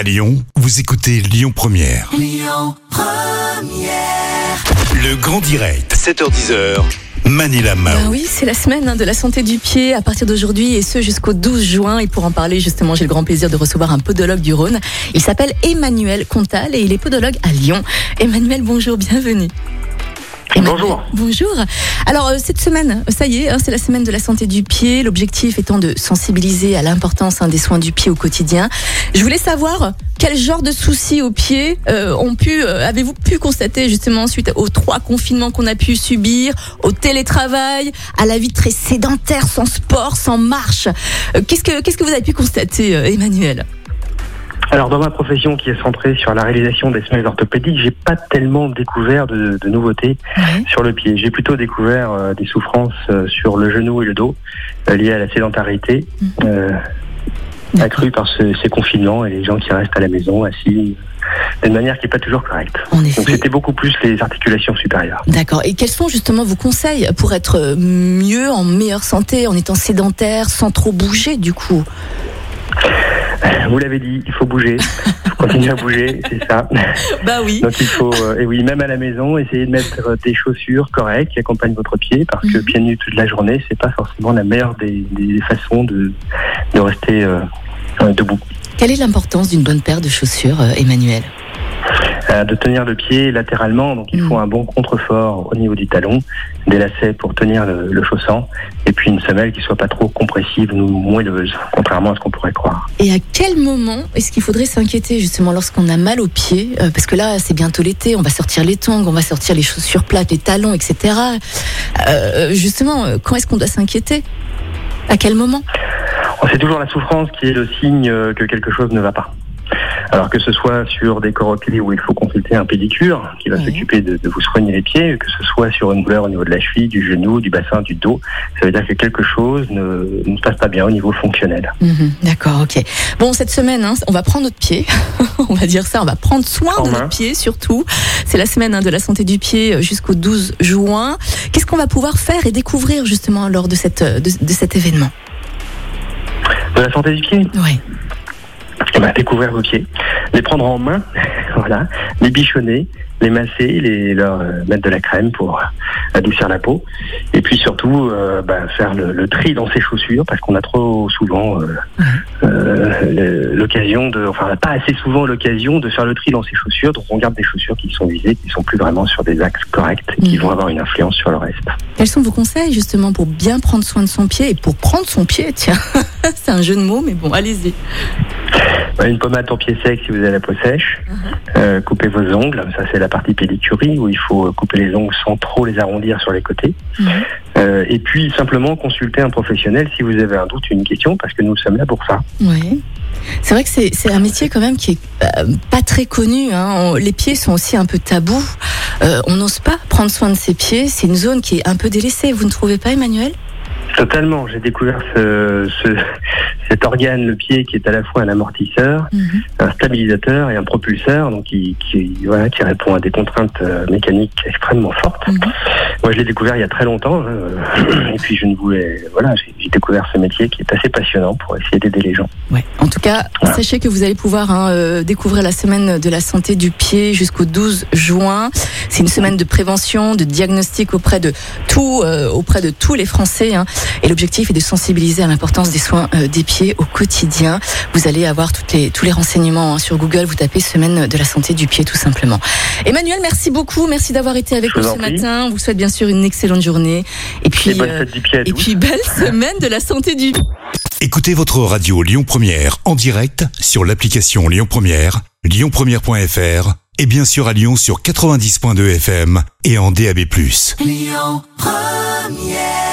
À Lyon, vous écoutez Lyon Première. Le grand direct, 7h10h. Manila Mao. Ben oui, c'est la semaine hein, de la santé du pied à partir d'aujourd'hui et ce jusqu'au 12 juin. Et pour en parler, justement, j'ai le grand plaisir de recevoir un podologue du Rhône. Il s'appelle Emmanuel Contal et il est podologue à Lyon. Emmanuel, bonjour, bienvenue. Bonjour. Bonjour. Alors euh, cette semaine, ça y est, hein, c'est la semaine de la santé du pied. L'objectif étant de sensibiliser à l'importance hein, des soins du pied au quotidien. Je voulais savoir quel genre de soucis au pied euh, ont pu, euh, avez-vous pu constater justement suite aux trois confinements qu'on a pu subir, au télétravail, à la vie très sédentaire, sans sport, sans marche? Euh, qu'est-ce que qu'est-ce que vous avez pu constater, euh, Emmanuel? Alors dans ma profession qui est centrée sur la réalisation des semelles orthopédiques, j'ai pas tellement découvert de, de nouveautés sur le pied. J'ai plutôt découvert euh, des souffrances euh, sur le genou et le dos euh, liées à la sédentarité euh, accrue par ce- ces confinements et les gens qui restent à la maison assis d'une manière qui n'est pas toujours correcte. Donc c'était beaucoup plus les articulations supérieures. D'accord. Et quels sont justement vos conseils pour être mieux, en meilleure santé, en étant sédentaire, sans trop bouger du coup? Vous l'avez dit, il faut bouger, il faut continuer à bouger, c'est ça. Bah oui. Donc il faut, euh, et oui, même à la maison, essayer de mettre euh, des chaussures correctes qui accompagnent votre pied, parce que Mhm. pieds nus toute la journée, c'est pas forcément la meilleure des, des façons de, de rester euh, debout. Quelle est l'importance d'une bonne paire de chaussures, Emmanuel? Euh, de tenir le pied latéralement, donc il faut un bon contrefort au niveau du talon, des lacets pour tenir le, le chaussant, et puis une semelle qui soit pas trop compressive ou moelleuse, contrairement à ce qu'on pourrait croire. Et à quel moment est-ce qu'il faudrait s'inquiéter justement lorsqu'on a mal aux pieds? Euh, Parce que là, c'est bientôt l'été, on va sortir les tongs, on va sortir les chaussures plates, les talons, etc. Euh, justement, euh, quand est-ce qu'on doit s'inquiéter? À quel moment? Oh, C'est toujours la souffrance qui est le signe euh, que quelque chose ne va pas. Alors que ce soit sur des corps pieds où il faut consulter un pédicure qui va Oui. s'occuper de, de vous soigner les pieds, que ce soit sur une douleur au niveau de la cheville, du genou, du bassin, du dos, ça veut dire que quelque chose ne, ne se passe pas bien au niveau fonctionnel. Mhm, D'accord, ok. Bon, cette semaine, hein, on va prendre notre pied. on va dire ça, on va prendre soin En de main. notre pied surtout. C'est la semaine hein, de la santé du pied euh, jusqu'au 12 juin. Qu'est-ce qu'on va pouvoir faire et découvrir justement lors de, cette, euh, de, de cet événement? De la santé du pied, Oui. eh ben, découvrir vos pieds, les prendre en main, voilà, les bichonner, les masser, les, leur euh, mettre de la crème pour euh, adoucir la peau, et puis surtout euh, bah, faire le, le tri dans ses chaussures parce qu'on a trop souvent l'occasion de, enfin pas assez souvent l'occasion de faire le tri dans ses chaussures, donc on garde des chaussures qui sont visées, qui sont plus vraiment sur des axes corrects, et qui Mhm. vont avoir une influence sur le reste. Quels sont vos conseils justement pour bien prendre soin de son pied et pour prendre son pied? Tiens, c'est un jeu de mots, mais bon, allez-y. Bah, Une pommade en pied sec si vous avez la peau sèche. Euh, coupez vos ongles, ça c'est la partie pédicurie où il faut euh, couper les ongles sans trop les arrondir sur les côtés. Mhm. Euh, et puis simplement consulter un professionnel si vous avez un doute, une question, parce que nous sommes là pour ça. Oui. C'est vrai que c'est un métier quand même qui est euh, pas très connu. Hein. On- les pieds sont aussi un peu tabous. Euh, on n'ose pas prendre soin de ses pieds. C'est une zone qui est un peu délaissée. Vous ne trouvez pas, Emmanuel? Totalement, j'ai découvert ce, ce- cet organe, le pied, qui est à la fois un amortisseur, un stabilisateur et un propulseur, donc qui, qui, voilà, qui répond à des contraintes euh, mécaniques extrêmement fortes. Mhm. Moi, je l'ai découvert il y a très longtemps, hein, et puis je ne voulais, voilà, j'ai j'ai découvert ce métier qui est assez passionnant pour essayer d'aider les gens. Ouais. En tout cas, Voilà. sachez que vous allez pouvoir hein, euh, découvrir la semaine de la santé du pied jusqu'au 12 juin. C'est une semaine de prévention, de diagnostic auprès de tout, euh, auprès de tous les Français. hein. Et l'objectif est de sensibiliser à l'importance des soins euh, des pieds au quotidien. Vous allez avoir toutes les, tous les renseignements hein, sur Google. Vous tapez semaine de la santé du pied tout simplement. Emmanuel, merci beaucoup. Merci d'avoir été avec nous ce prie. matin. On vous souhaite bien sûr une excellente journée. Et puis, Et bonne euh, fête du pied à et tous. puis belle semaine de la santé du pied. Écoutez votre radio Lyon Première en direct sur l'application Lyon Première, lyonpremière.fr et bien sûr à Lyon sur 90.2 FM et en DAB+. Lyon Première